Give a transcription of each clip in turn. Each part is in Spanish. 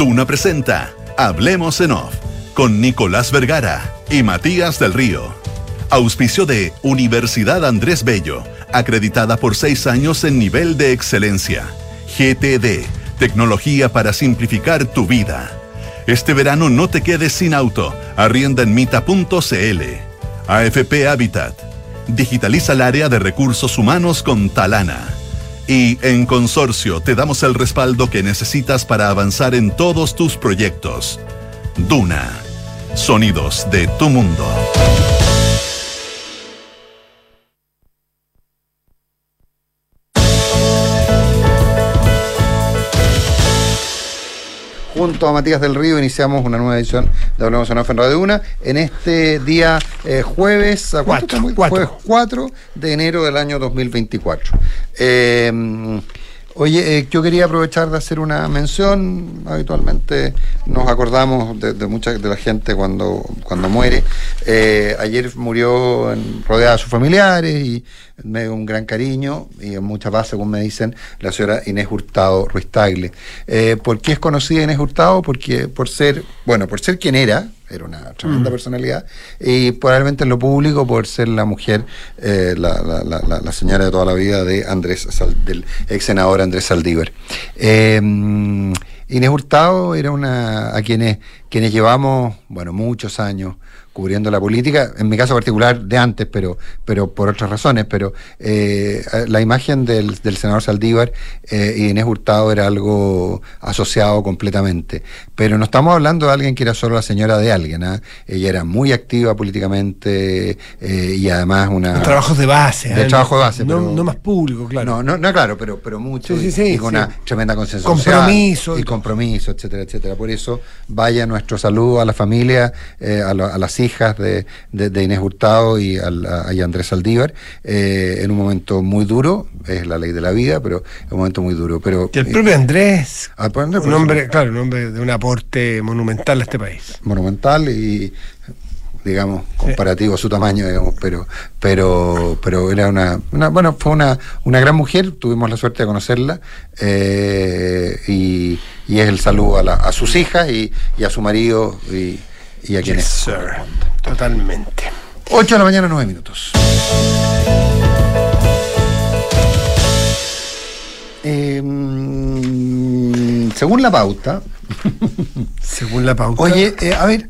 Duna presenta Hablemos en Off con Nicolás Vergara y Matías del Río. Auspicio de Universidad Andrés Bello, acreditada por seis años en nivel de excelencia. GTD, tecnología para simplificar tu vida. Este verano no te quedes sin auto. Arrienda en mita.cl. AFP Habitat. Digitaliza el área de recursos humanos con Talana. Y en Consorcio te damos el respaldo que necesitas para avanzar en todos tus proyectos. Duna. Sonidos de tu mundo. Junto a Matías del Río iniciamos una nueva edición de Hablamos en Off en Radio Una en este día eh, jueves, ¿a cuánto Cuatro, estamos? cuatro. jueves 4 de enero del año 2024. Eh, Oye, eh, yo quería aprovechar de hacer una mención. Habitualmente nos acordamos de, de mucha de la gente cuando, cuando muere. Eh, ayer murió en, rodeada de sus familiares y me dio un gran cariño y en mucha paz, según me dicen, la señora Inés Hurtado Ruiz Tagle. Eh, ¿Por qué es conocida Inés Hurtado? Porque por ser, bueno, por ser quien era, era una tremenda personalidad, y probablemente en lo público por ser la mujer, eh, la, la- la- la- la señora de toda la vida de Andrés, Sal- del ex senador Andrés Saldívar. Eh, Inés Hurtado era una a quienes, quienes llevamos, bueno, muchos años cubriendo la política, en mi caso particular de antes, pero, pero por otras razones, pero eh, la imagen del, del senador Saldívar eh, y Inés Hurtado era algo asociado completamente. Pero no estamos hablando de alguien que era solo la señora de alguien, ¿ah? ella era muy activa políticamente eh, y además una... Trabajos de base. De ¿eh? trabajo de base, No, pero- no más público, claro. No, no, no, claro, pero, pero mucho. Sí, y- sí, sí, y con una tremenda consenso Compromiso social y Y compromiso, etcétera, etcétera. Por eso vaya nuestro saludo a la familia, eh, a, la- a las hijas de, de- de Inés Hurtado y al- a, y Andrés Saldívar, eh, en un momento muy duro, es la ley de la vida, pero en un momento muy duro. Pero, Que el eh, propio Andrés, ah, pues, Andrés, un por hombre, claro, un hombre de un aporte monumental a este país. monumental y digamos comparativo a su tamaño digamos pero pero pero era una, una- bueno fue una, una gran mujer tuvimos la suerte de conocerla eh, y, y es el saludo a, la- a sus hijas y, y a su marido y, y a quienes Yes. Totalmente. 8 de la mañana 9 minutos Eh, mm, según la pauta Según la pauta. Oye, eh, a ver,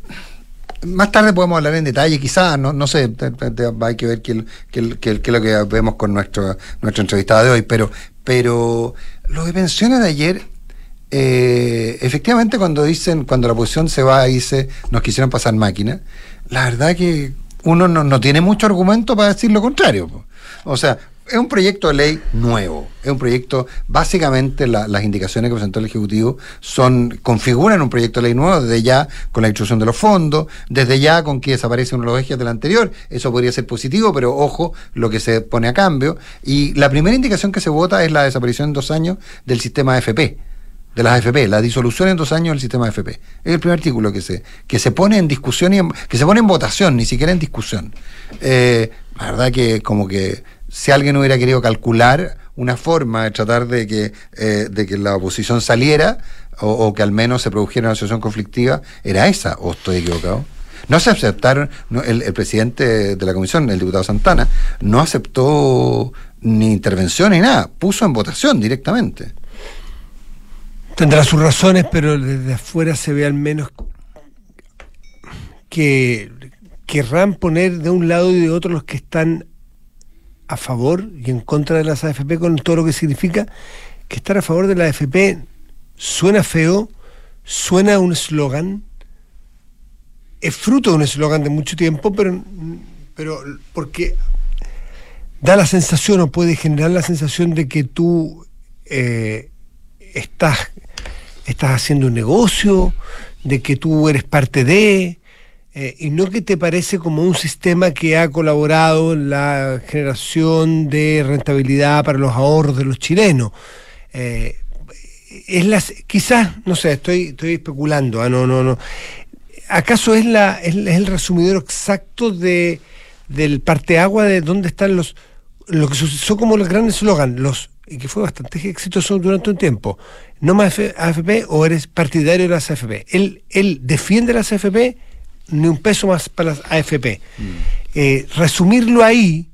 más tarde podemos hablar en detalle, quizás, no, no sé, te- te- te- hay que ver qué es lo que vemos con nuestro, nuestra entrevistada de hoy, pero, pero lo que menciona de ayer, eh, efectivamente cuando dicen, cuando la oposición se va y dice, nos quisieron pasar máquina, la verdad que uno no, no tiene mucho argumento para decir lo contrario. O sea, es un proyecto de ley nuevo. Es un proyecto, básicamente la- las indicaciones que presentó el Ejecutivo son, configuran un proyecto de ley nuevo desde ya con la instrucción de los fondos, desde ya con que desaparece uno de los ejes del anterior. Eso podría ser positivo, pero ojo lo que se pone a cambio. Y la primera indicación que se vota es la desaparición en dos años del sistema AFP de las AFP, la disolución en dos años del sistema AFP. Es el primer artículo que se, que se pone en discusión y en- que se pone en votación, ni siquiera en discusión. Eh, la verdad que como que si alguien hubiera querido calcular una forma de tratar de que, eh, de que la oposición saliera o, que al menos se produjera una situación conflictiva, era esa, o estoy equivocado. No se aceptaron, no, el presidente de la comisión, el diputado Santana, no aceptó ni intervención ni nada, puso en votación directamente. Tendrá sus razones, pero desde afuera se ve al menos que querrán poner de un lado y de otro los que están a favor y en contra de las AFP con todo lo que significa. Que estar a favor de la AFP suena feo, suena un eslogan, es fruto de un eslogan de mucho tiempo, pero, pero porque da la sensación o puede generar la sensación de que tú eh, estás, estás haciendo un negocio, de que tú eres parte de, eh, y no que te parece como un sistema que ha colaborado en la generación de rentabilidad para los ahorros de los chilenos. Eh, es las, quizás, no sé, estoy, estoy especulando, ah, no, no, no. ¿Acaso es, la, es, el resumidor exacto de, del parteagua de dónde están los, lo que son como el gran eslogan, los y que fue bastante exitoso durante un tiempo, no más AFP o eres partidario de las AFP. Él, él defiende las AFP, ni un peso más para las AFP. Mm. Eh, resumirlo ahí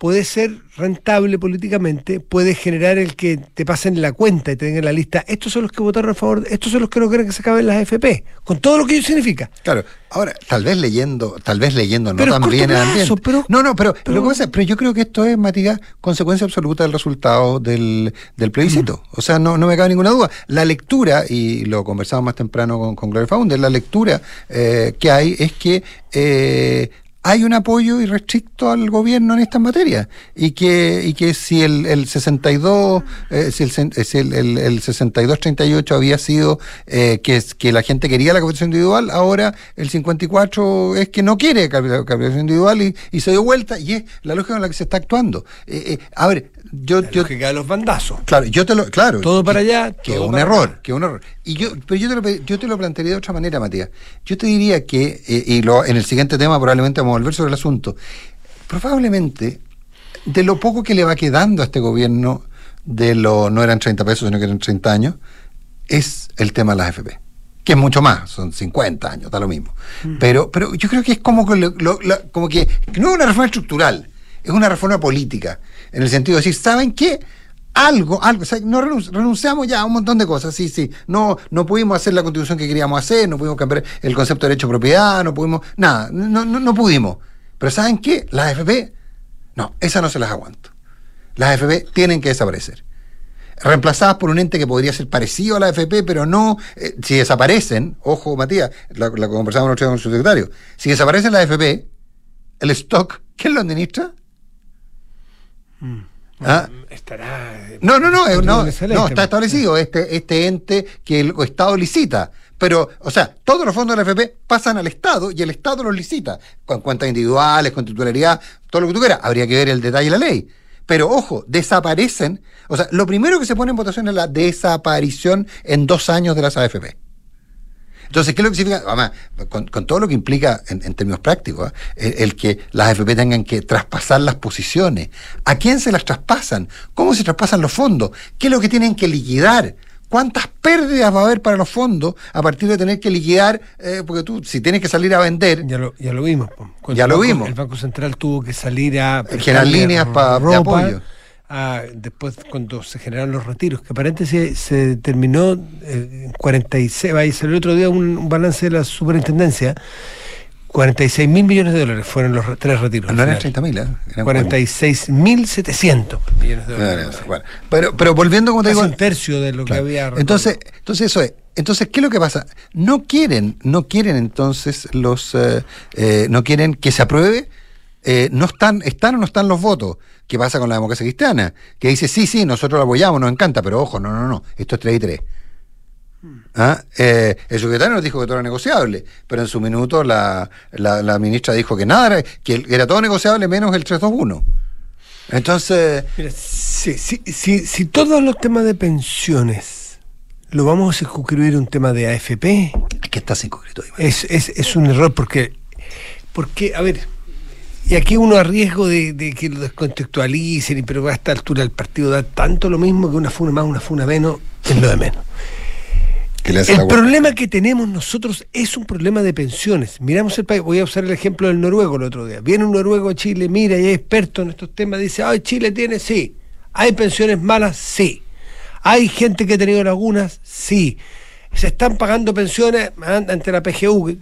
puede ser rentable políticamente, puede generar el que te pasen la cuenta y te den la lista. Estos son los que votaron a favor, estos son los que no quieren que se acaben las AFP, con todo lo que ello significa. Claro, ahora, tal vez leyendo, tal vez leyendo no tan bien el ambiente. Pero, no, no, pero, pero, pero, yo creo que esto es, Matías, consecuencia absoluta del resultado del, del plebiscito. Mm. O sea, no, no me cabe ninguna duda. La lectura, y lo conversamos más temprano con, con Gloria Founder, la lectura eh, que hay es que eh, hay un apoyo irrestricto al gobierno en estas materias y que y que si el, el 62 eh, si el, si el, el, el 62 38 había sido eh, que que la gente quería la capitalización individual ahora el 54 es que no quiere capitalización individual y, y se dio vuelta y es la lógica en la que se está actuando. Eh, eh a ver yo, la de los bandazos claro yo te lo claro todo para allá que es un error que un error y yo pero yo te lo yo te lo plantearía de otra manera Matías yo te diría que y lo en el siguiente tema probablemente vamos volver sobre el asunto. Probablemente, de lo poco que le va quedando a este gobierno, de lo no eran 30 pesos, sino que eran 30 años, es el tema de las FP. Que es mucho más, son 50 años, da lo mismo. Mm. Pero, pero yo creo que es como que, como que no es una reforma estructural, es una reforma política. En el sentido de decir, ¿saben qué? algo, algo, o sea, no renunciamos ya a un montón de cosas, sí, sí, no, no pudimos hacer la constitución que queríamos hacer, no pudimos cambiar el concepto de derecho a propiedad, no pudimos, nada, no, no, no pudimos. Pero ¿saben qué? Las AFP, no, esas no se las aguanto. Las AFP tienen que desaparecer. Reemplazadas por un ente que podría ser parecido a la AFP, pero no, eh, si desaparecen, ojo Matías, la, la conversamos con el secretario, si desaparecen las AFP, el stock, ¿quién lo administra? Mm. ¿Ah? Estará. No, no, no, no, no, está establecido este, este ente que el Estado licita. Pero, o sea, todos los fondos de la FP pasan al Estado y el Estado los licita. Con cuentas individuales, con titularidad, todo lo que tú quieras. Habría que ver el detalle de la ley. Pero ojo, desaparecen. O sea, lo primero que se pone en votación es la desaparición en dos años de las AFP. Entonces, ¿qué es lo que significa? Además, con, todo lo que implica en, términos prácticos, ¿eh? el, que las AFP tengan que traspasar las posiciones. ¿A quién se las traspasan? ¿Cómo se traspasan los fondos? ¿Qué es lo que tienen que liquidar? ¿Cuántas pérdidas va a haber para los fondos a partir de tener que liquidar? Eh, porque tú, si tienes que salir a vender. Ya lo, ya lo vimos. Ya lo vimos. El Banco Central tuvo que salir a. Generar líneas para apoyo después cuando se generaron los retiros, que aparentemente se, terminó eh, en 46, ahí salió el otro día un, balance de la superintendencia, 46 mil millones de dólares fueron los tres retiros. No eran 30 mil, ¿eh? 46 mil 700 millones de dólares. pero, pero volviendo, como te digo. un tercio de lo que había. Entonces, entonces, eso es. Entonces, ¿qué es lo que pasa? No quieren, no quieren entonces los, eh, eh, no quieren que se apruebe eh, no están, están o no están los votos. ¿Qué pasa con la democracia cristiana? Que dice, sí, sí, nosotros la apoyamos, nos encanta, pero ojo, no, no, no, esto es 3 y 3. ¿Ah? Eh, el secretario nos dijo que todo era negociable, pero en su minuto la, la, ministra dijo que nada, era, que era todo negociable menos el 321. Entonces. Mira, si, si, si, todos los temas de pensiones lo vamos a circunscribir un tema de AFP. ¿Qué está circunscrito? Es, es, es un error porque, porque, a ver, y aquí uno a riesgo de, que lo descontextualicen, pero a esta altura el partido da tanto lo mismo que una funa más, una funa menos, es lo de menos. El problema que tenemos nosotros es un problema de pensiones. Miramos el país, voy a usar el ejemplo del noruego el otro día. Viene un noruego a Chile, mira y es experto en estos temas, dice, ay, Chile tiene, sí. ¿Hay pensiones malas? Sí. ¿Hay gente que ha tenido lagunas? Sí. ¿Se están pagando pensiones ante la PGU?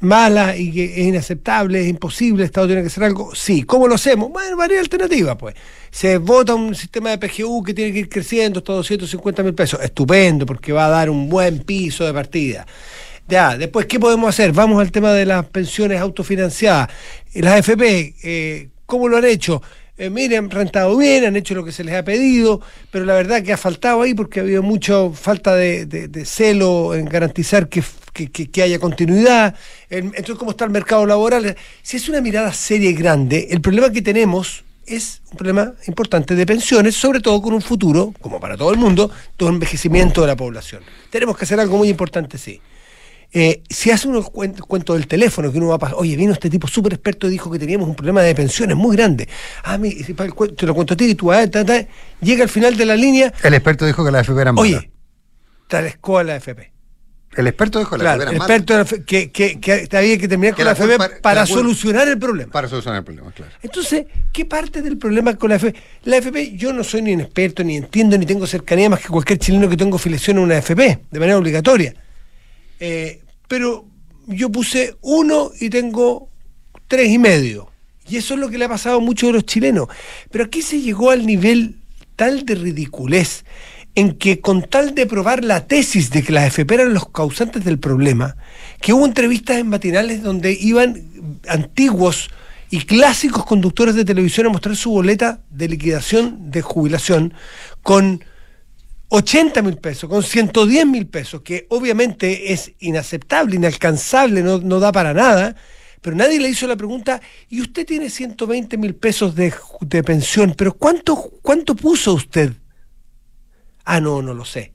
Mala y que es inaceptable, es imposible, el Estado tiene que hacer algo. Sí, ¿cómo lo hacemos? Bueno, varias alternativas, pues. Se vota un sistema de PGU que tiene que ir creciendo hasta 250 mil pesos. Estupendo, porque va a dar un buen piso de partida. Ya, después, ¿qué podemos hacer? Vamos al tema de las pensiones autofinanciadas. Las FP, eh, ¿cómo lo han hecho? Eh, miren, han rentado bien, han hecho lo que se les ha pedido, pero la verdad que ha faltado ahí porque ha habido mucha falta de, celo en garantizar que, haya continuidad. entonces, ¿cómo está el mercado laboral? Si es una mirada seria y grande, el problema que tenemos es un problema importante de pensiones, sobre todo con un futuro, como para todo el mundo, de un envejecimiento de la población. Tenemos que hacer algo muy importante, sí. Eh, si hace unos cuentos del teléfono que uno va a pasar, oye, vino este tipo súper experto y dijo que teníamos un problema de pensiones muy grande. Ah, mi, te lo cuento a ti y tú, ah, llega al final de la línea. El experto dijo que la FP era mala. Oye, tal a la FP. El experto dijo la era el experto que, que, que, había que terminar con la, FP para, solucionar el problema. Para solucionar el problema, claro. Entonces, ¿qué parte del problema con la FP? La FP, yo no soy ni un experto, ni entiendo, ni tengo cercanía más que cualquier chileno que tenga filiación a una FP, de manera obligatoria. Eh, pero yo puse uno y tengo tres y medio. Y eso es lo que le ha pasado a muchos de los chilenos. Pero aquí se llegó al nivel tal de ridiculez en que con tal de probar la tesis de que las FP eran los causantes del problema, que hubo entrevistas en matinales donde iban antiguos y clásicos conductores de televisión a mostrar su boleta de liquidación de jubilación con 80 mil pesos, con 110 mil pesos, que obviamente es inaceptable, inalcanzable, no, da para nada, pero nadie le hizo la pregunta, y usted tiene 120 mil pesos de, de pensión, pero ¿cuánto, ¿cuánto puso usted? Ah, no, no lo sé.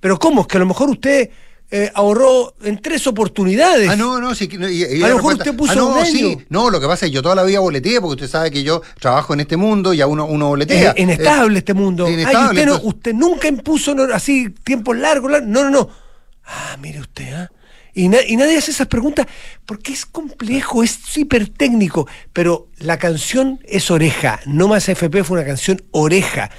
Pero ¿cómo? Es que a lo mejor usted eh, ahorró en tres oportunidades. Ah, no, no, sí. Y, a lo mejor usted puso ah, no, sí. No, lo que pasa es que yo toda la vida boleteé, porque usted sabe que yo trabajo en este mundo y a uno, uno boletea. Inestable este mundo. Inestable, usted, no, usted nunca impuso así tiempos largos, No, no, no. Ah, mire usted, ¿ah? Y, nadie hace esas preguntas porque es complejo, es hiper técnico. Pero la canción es oreja. No más FP fue una canción oreja.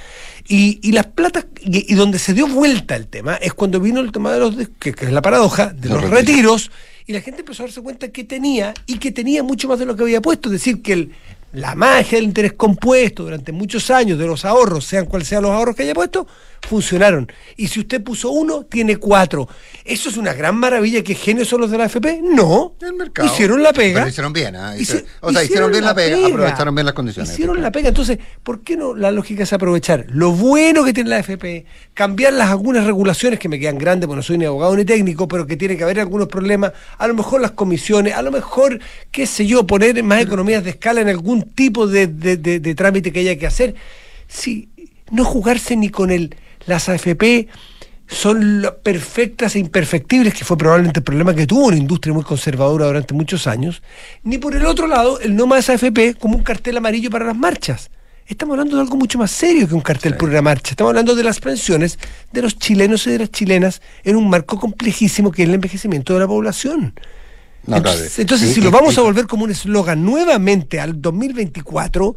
Y, las platas, y, donde se dio vuelta el tema, es cuando vino el tema de los, que, es la paradoja, de los, retiros. y la gente empezó a darse cuenta que tenía, y que tenía mucho más de lo que había puesto. Es decir, que el, la magia del interés compuesto durante muchos años de los ahorros, sean cuales sean los ahorros que haya puesto, funcionaron. Y si usted puso uno, tiene cuatro. ¿Eso es una gran maravilla que genios son los de la AFP? No. El mercado. Hicieron la pega. Pero hicieron bien, ¿eh? o sea, hicieron bien la pega, aprovecharon bien las condiciones. Hicieron la pega. Entonces, ¿por qué no la lógica es aprovechar lo bueno que tiene la AFP, cambiar las algunas regulaciones que me quedan grandes, porque no soy ni abogado ni técnico, pero que tiene que haber algunos problemas, a lo mejor las comisiones, a lo mejor, qué sé yo, poner más economías de escala en algún tipo de, de trámite que haya que hacer. Sí, no jugarse ni con el las AFP son perfectas e imperfectibles, que fue probablemente el problema que tuvo una industria muy conservadora durante muchos años, ni por el otro lado el no más AFP como un cartel amarillo para las marchas. Estamos hablando de algo mucho más serio que un cartel por una marcha. Estamos hablando de las pensiones de los chilenos y de las chilenas en un marco complejísimo que es el envejecimiento de la población. entonces, si lo vamos a volver como un eslogan nuevamente al 2024,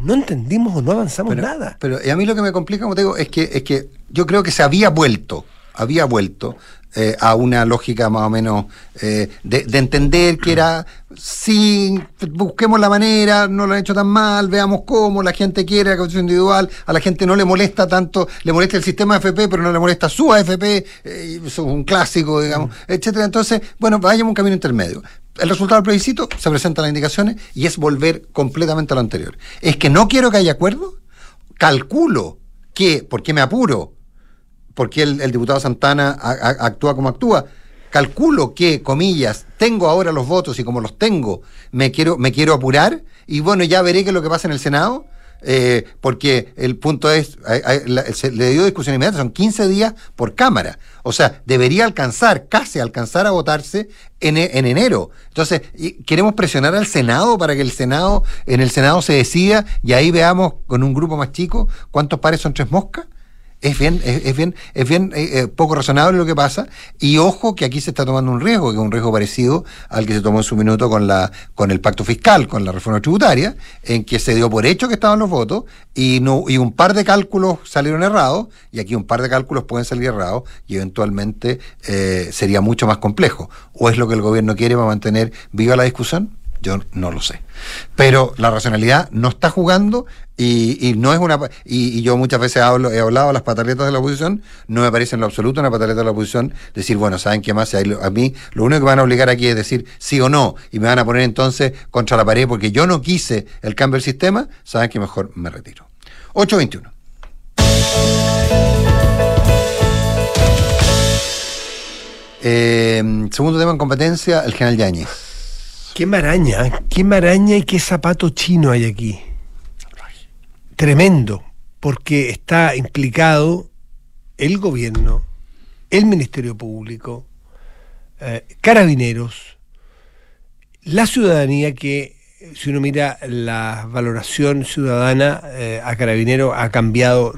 no entendimos o no avanzamos nada. Pero a mí lo que me complica, como te digo, es que, es que yo creo que se había vuelto, había vuelto eh, a una lógica más o menos eh, de, entender que era, sí, busquemos la manera, no lo han hecho tan mal, veamos cómo, la gente quiere la condición individual, a la gente no le molesta tanto, le molesta el sistema AFP, pero no le molesta su AFP, eh, es un clásico, digamos, mm. etcétera. Entonces, bueno, vayamos un camino intermedio el resultado del plebiscito, se presentan las indicaciones y es volver completamente a lo anterior. Es que no quiero que haya acuerdo, calculo que, ¿por qué me apuro? Porque el, el diputado Santana actúa como actúa? Calculo que, comillas, tengo ahora los votos y como los tengo, me quiero, me quiero apurar y bueno, ya veré qué es lo que pasa en el Senado eh, porque el punto es, se le dio discusión inmediata, son 15 días por Cámara. O sea, debería alcanzar, casi alcanzar a votarse en, en enero. Entonces, queremos presionar al Senado para que el Senado, en el Senado se decida y ahí veamos con un grupo más chico cuántos pares son tres moscas es bien, es, bien, es bien eh, eh, poco razonable lo que pasa. Y ojo que aquí se está tomando un riesgo, que es un riesgo parecido al que se tomó en su minuto con la, con el pacto fiscal, con la reforma tributaria, en que se dio por hecho que estaban los votos, y no, y un par de cálculos salieron errados, y aquí un par de cálculos pueden salir errados, y eventualmente eh, sería mucho más complejo. ¿O es lo que el gobierno quiere para mantener viva la discusión? Yo no lo sé. Pero la racionalidad no está jugando y, no es una. Y, yo muchas veces hablo, he hablado a las pataletas de la oposición, no me parece en lo absoluto una pataleta de la oposición decir, bueno, ¿saben qué más? A mí lo único que van a obligar aquí es decir sí o no y me van a poner entonces contra la pared porque yo no quise el cambio del sistema, saben que mejor me retiro. 821. Eh, segundo tema en competencia, el general Yáñez. Qué maraña, qué maraña y qué zapato chino hay aquí. Tremendo, porque está implicado el gobierno, el Ministerio Público, eh, carabineros, la ciudadanía que si uno mira la valoración ciudadana eh, a Carabinero ha cambiado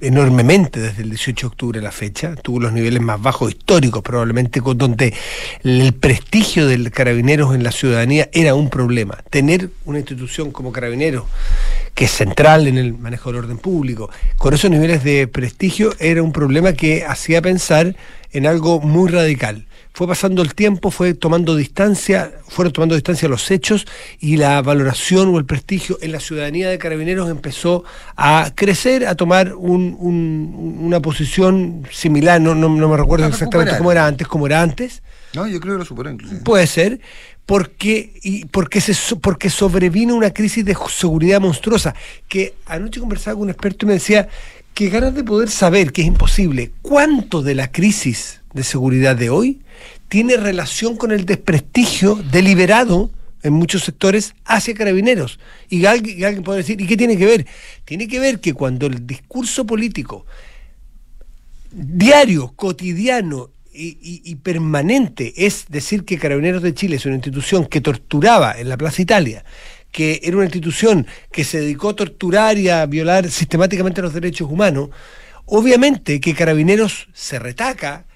enormemente desde el 18 de octubre la fecha, tuvo los niveles más bajos históricos probablemente, con donde el prestigio del Carabineros en la ciudadanía era un problema. Tener una institución como Carabineros, que es central en el manejo del orden público, con esos niveles de prestigio era un problema que hacía pensar en algo muy radical fue pasando el tiempo, fue tomando distancia, fueron tomando distancia los hechos y la valoración o el prestigio en la ciudadanía de carabineros empezó a crecer, a tomar una posición similar, no, no, me recuerdo exactamente cómo era antes, cómo era antes. No, yo creo que lo superó inclusive. Puede ser, porque, y porque, se, porque sobrevino una crisis de seguridad monstruosa, que anoche conversaba con un experto y me decía que ganas de poder saber, que es imposible, cuánto de la crisis de seguridad de hoy tiene relación con el desprestigio deliberado en muchos sectores hacia carabineros. Y alguien, puede decir, ¿y qué tiene que ver? Tiene que ver que cuando el discurso político diario, cotidiano y, permanente es decir que Carabineros de Chile es una institución que torturaba en la Plaza Italia, que era una institución que se dedicó a torturar y a violar sistemáticamente los derechos humanos, obviamente que Carabineros se retaca,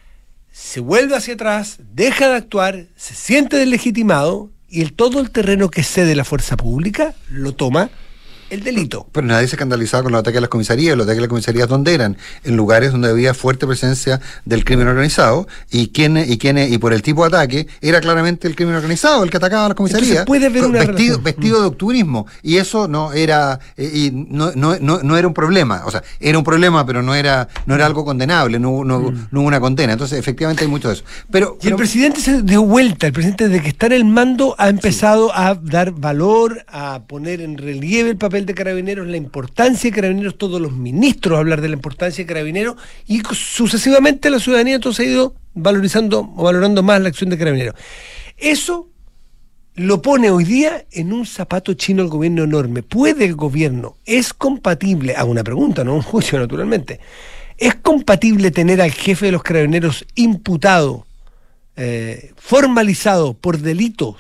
se vuelve hacia atrás, deja de actuar, se siente deslegitimado y el, todo el terreno que cede la fuerza pública lo toma el delito. Pero nadie se escandalizaba con los ataques a las comisarías. Los ataques a las comisarías, ¿dónde eran? En lugares donde había fuerte presencia del crimen organizado y quienes, y quienes, y por el tipo de ataque, era claramente el crimen organizado el que atacaba a las comisarías. puede ver una vestido, vestido de octubrismo. Y eso no era, eh, y no, no, no, era un problema. O sea, era un problema, pero no era, no era algo condenable, no, no, mm. no hubo una condena. Entonces, efectivamente hay mucho de eso. Pero, y el presidente se dio vuelta, el presidente desde que está en el mando ha empezado a dar valor, a poner en relieve el papel de Carabineros, la importancia de Carabineros, todos los ministros hablar de la importancia de Carabineros y sucesivamente la ciudadanía entonces ha ido valorizando o valorando más la acción de Carabineros. Eso lo pone hoy día en un zapato chino el gobierno enorme. ¿Puede el gobierno, es compatible, hago una pregunta, no un juicio naturalmente, es compatible tener al jefe de los carabineros imputado, eh, formalizado por delitos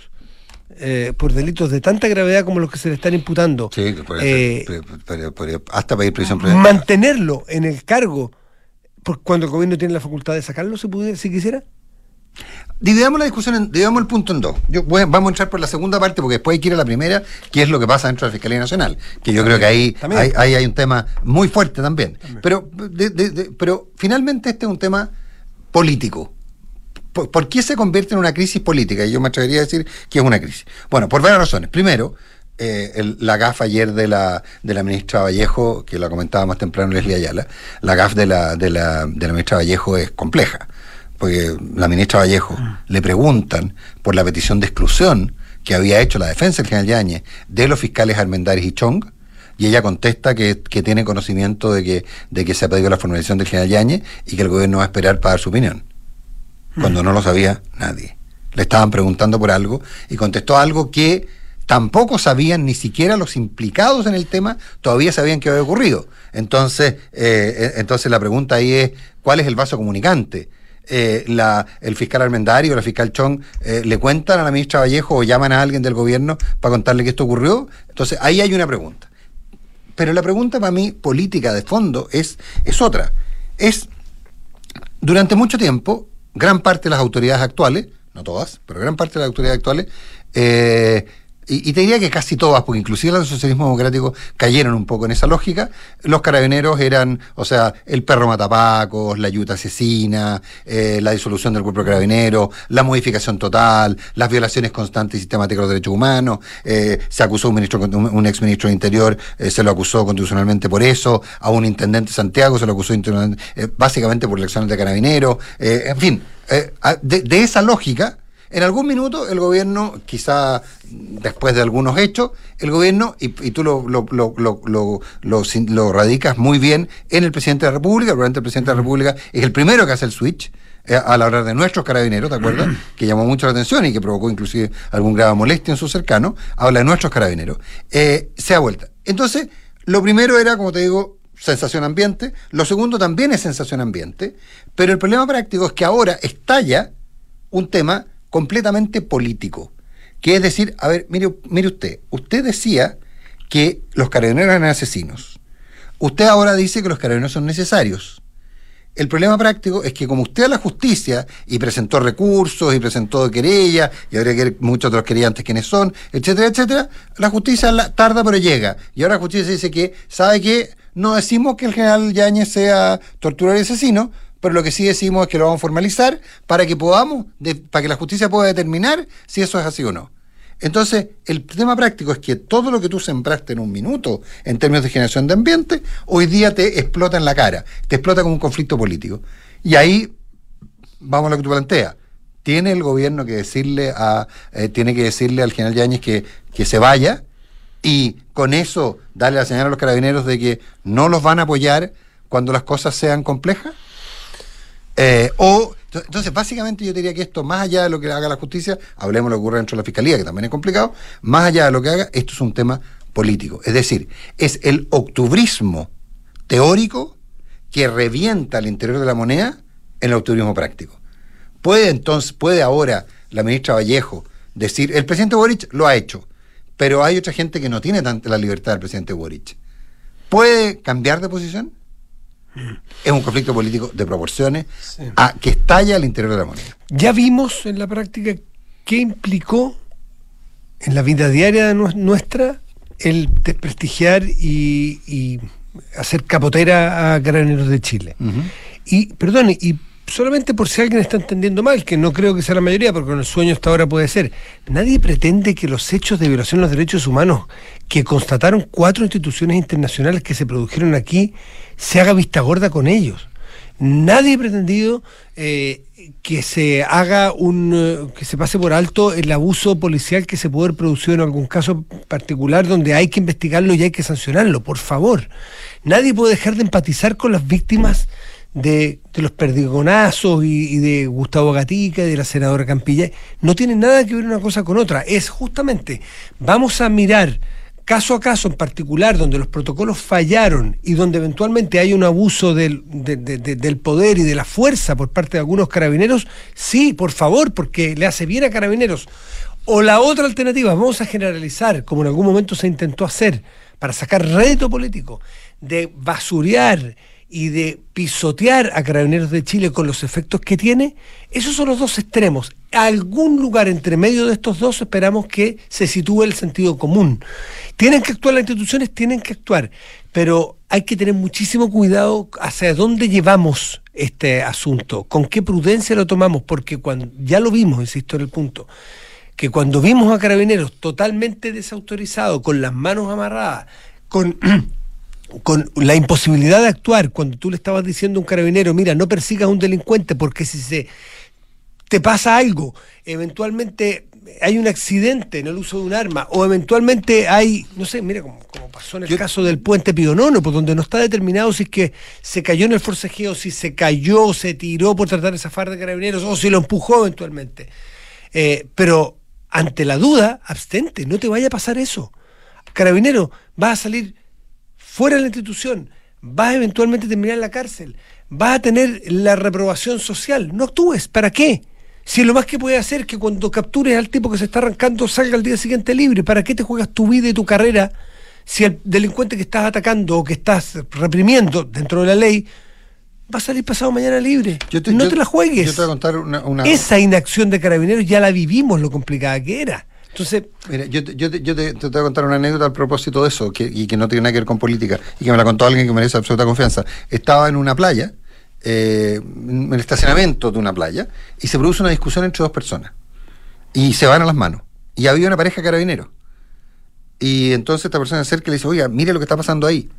eh, por delitos de tanta gravedad como los que se le están imputando, eh, hasta pedir prisión mantenerlo en el cargo por cuando el gobierno tiene la facultad de sacarlo, si, pudiera, si quisiera. Dividamos la discusión, dividamos el punto en dos. Yo vamos a entrar por la segunda parte porque después hay que ir a la primera, que es lo que pasa dentro de la Fiscalía Nacional, que yo creo que ahí hay, hay, un tema muy fuerte también. Pero, pero finalmente este es un tema político. ¿Por, qué se convierte en una crisis política? Y yo me atrevería a decir que es una crisis. Bueno, por varias razones. Primero, eh, la GAF ayer de la, de la ministra Vallejo, que la comentaba más temprano Leslie Ayala, la GAF de la, de la, de la ministra Vallejo es compleja, porque la ministra Vallejo mm. le preguntan por la petición de exclusión que había hecho la defensa del general Yañez de los fiscales Armendáriz y Chong, y ella contesta que, que, tiene conocimiento de que, de que se ha pedido la formalización del general Yañez y que el gobierno va a esperar para dar su opinión cuando no lo sabía nadie. Le estaban preguntando por algo y contestó algo que tampoco sabían ni siquiera los implicados en el tema, todavía sabían que había ocurrido. Entonces, eh, eh, entonces la pregunta ahí es, ¿cuál es el vaso comunicante? Eh, la, el fiscal Armendario, la fiscal Chong, le cuentan a la ministra Vallejo o llaman a alguien del gobierno para contarle que esto ocurrió. Entonces, ahí hay una pregunta. Pero la pregunta para mí, política de fondo, es, es otra. Es, durante mucho tiempo, gran parte de las autoridades actuales, no todas, pero gran parte de las autoridades actuales, eh, y, te diría que casi todas, porque inclusive del socialismo democrático cayeron un poco en esa lógica, los carabineros eran, o sea, el perro matapacos, la yuta asesina, eh, la disolución del cuerpo carabinero, la modificación total, las violaciones constantes y sistemáticas de los derechos humanos, eh, se acusó un ministro, un, ex ministro de Interior, eh, se lo acusó constitucionalmente por eso, a un intendente de Santiago se lo acusó básicamente por elecciones de carabineros, en fin, de esa lógica, en algún minuto el gobierno, quizá después de algunos hechos, el gobierno, y, tú lo, lo, lo, lo, radicas muy bien en el presidente de la República, probablemente el presidente de la República es el primero que hace el switch, eh, a la hora de nuestros carabineros, ¿te acuerdas? que llamó mucho la atención y que provocó inclusive algún grave molestia en sus cercanos, habla de nuestros carabineros, eh, se ha vuelto. Entonces, lo primero era, como te digo, sensación ambiente, lo segundo también es sensación ambiente, pero el problema práctico es que ahora estalla un tema completamente político. Que es decir, a ver, mire, mire usted, usted decía que los carabineros eran asesinos. Usted ahora dice que los carabineros son necesarios. El problema práctico es que como usted a la justicia y presentó recursos y presentó querella, y habría que ver muchos otros querellantes quiénes son, etcétera, etcétera, la justicia tarda pero llega. Y ahora la justicia dice que, ¿sabe que No decimos que el general Yáñez sea torturador y asesino, pero lo que sí decimos es que lo vamos a formalizar para que podamos, para que la justicia pueda determinar si eso es así o no. Entonces, el tema práctico es que todo lo que tú sembraste en un minuto en términos de generación de ambiente, hoy día te explota en la cara, te explota como un conflicto político. Y ahí, vamos a lo que tú planteas, tiene el gobierno que decirle a, eh, tiene que decirle al general Yáñez que, que se vaya y con eso darle la señal a los carabineros de que no los van a apoyar cuando las cosas sean complejas. Eh, o entonces, básicamente yo diría que esto, más allá de lo que haga la justicia, hablemos de lo que ocurre dentro de la fiscalía, que también es complicado, más allá de lo que haga, esto es un tema político. Es decir, es el octubrismo teórico que revienta al interior de la moneda en el octubrismo práctico. Puede entonces, puede ahora la ministra Vallejo decir, el presidente Boric lo ha hecho, pero hay otra gente que no tiene tanta la libertad del presidente Boric. ¿Puede cambiar de posición? Es un conflicto político de proporciones a que estalla al interior de la moneda. Ya vimos en la práctica qué implicó en la vida diaria nuestra el desprestigiar y, hacer capotera a Carabineros de Chile. Y, perdone, y solamente por si alguien está entendiendo mal, que no creo que sea la mayoría, porque con el sueño hasta ahora puede ser, nadie pretende que los hechos de violación de los derechos humanos que constataron cuatro instituciones internacionales que se produjeron aquí se haga vista gorda con ellos. Nadie ha pretendido eh, que se haga un eh, que se pase por alto el abuso policial que se puede haber producido en algún caso particular donde hay que investigarlo y hay que sancionarlo, por favor. Nadie puede dejar de empatizar con las víctimas de, los perdigonazos y, de Gustavo Gatica y de la senadora Campilla. No tiene nada que ver una cosa con otra. Es justamente, vamos a mirar caso a caso en particular, donde los protocolos fallaron y donde eventualmente hay un abuso del, del, poder y de la fuerza por parte de algunos carabineros, sí, por favor, porque le hace bien a carabineros. O la otra alternativa, vamos a generalizar, como en algún momento se intentó hacer, para sacar rédito político, de basurear y de pisotear a Carabineros de Chile con los efectos que tiene, esos son los dos extremos. algún lugar entre medio de estos dos esperamos que se sitúe el sentido común. Tienen que actuar las instituciones, tienen que actuar, pero hay que tener muchísimo cuidado hacia dónde llevamos este asunto, con qué prudencia lo tomamos, porque cuando ya lo vimos, insisto en el punto, que cuando vimos a Carabineros totalmente desautorizado, con las manos amarradas, con con la imposibilidad de actuar cuando tú le estabas diciendo a un carabinero, mira, no persigas a un delincuente porque si se te pasa algo, eventualmente hay un accidente en el uso de un arma o eventualmente hay, no sé, mira como, pasó en el caso del puente Pionono, por donde no está determinado si es que se cayó en el forcejeo, si se cayó, se tiró por tratar de zafar de carabineros o si lo empujó eventualmente. Eh, pero ante la duda, abstente, no te vaya a pasar eso. Carabinero, va a salir fuera de la institución, vas a eventualmente terminar en la cárcel, vas a tener la reprobación social. No actúes, ¿para qué? Si lo más que puedes hacer es que cuando captures al tipo que se está arrancando salga al día siguiente libre, ¿para qué te juegas tu vida y tu carrera si el delincuente que estás atacando o que estás reprimiendo dentro de la ley va a salir pasado mañana libre? no te la juegues. Yo te voy a contar una... Esa inacción de carabineros ya la vivimos lo complicada que era. Entonces, Mira, yo, yo, yo te, voy a contar una anécdota al propósito de eso, que, y que no tiene nada que ver con política, y que me la contó alguien que merece absoluta confianza. Estaba en una playa, eh, en el estacionamiento de una playa, y se produce una discusión entre dos personas. Y se van a las manos. Y había una pareja carabinero. Y entonces esta persona y le dice, oiga, mire lo que está pasando ahí.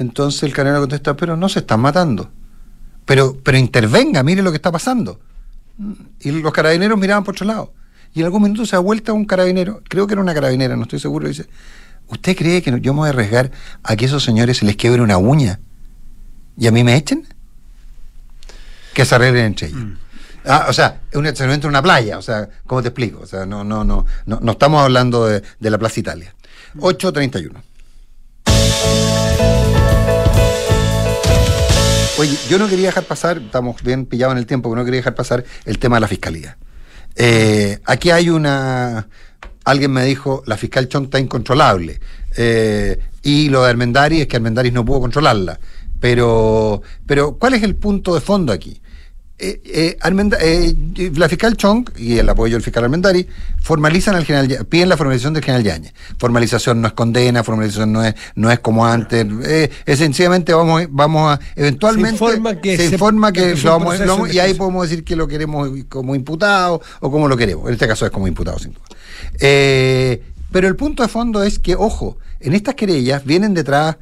Entonces el carabinero contesta, pero no se están matando. Pero, pero intervenga, mire lo que está pasando. Y los carabineros miraban por otro lado. Y en algún minuto se ha vuelto un carabinero, creo que era una carabinera, no estoy seguro, y dice, ¿usted cree que yo me voy a arriesgar a que esos señores se les quiebre una uña y a mí me echen? Que se arreglen entre ellos. Mm. Ah, o sea, es un estacionamiento en una playa, o sea, ¿cómo te explico? O sea, no, no, no, no, no estamos hablando de, de la Plaza Italia. 8.31. Oye, yo no quería dejar pasar, estamos bien pillados en el tiempo, pero no quería dejar pasar el tema de la fiscalía. Eh, aquí hay una. Alguien me dijo, la fiscal Chong está incontrolable. Eh, y lo de Armendari es que Armendari no pudo controlarla. Pero, pero, ¿cuál es el punto de fondo aquí? Eh, eh, eh, la fiscal Chong y el apoyo del fiscal Armendari formalizan al general piden la formalización del general Yañez. Formalización no es condena, formalización no es, no es como antes. es sencillamente vamos, vamos a eventualmente se informa que, se informa que, lo y ahí podemos decir que lo queremos como imputado o como lo queremos. En este caso es como imputado sin duda. pero el punto de fondo es que, ojo, en estas querellas vienen detrás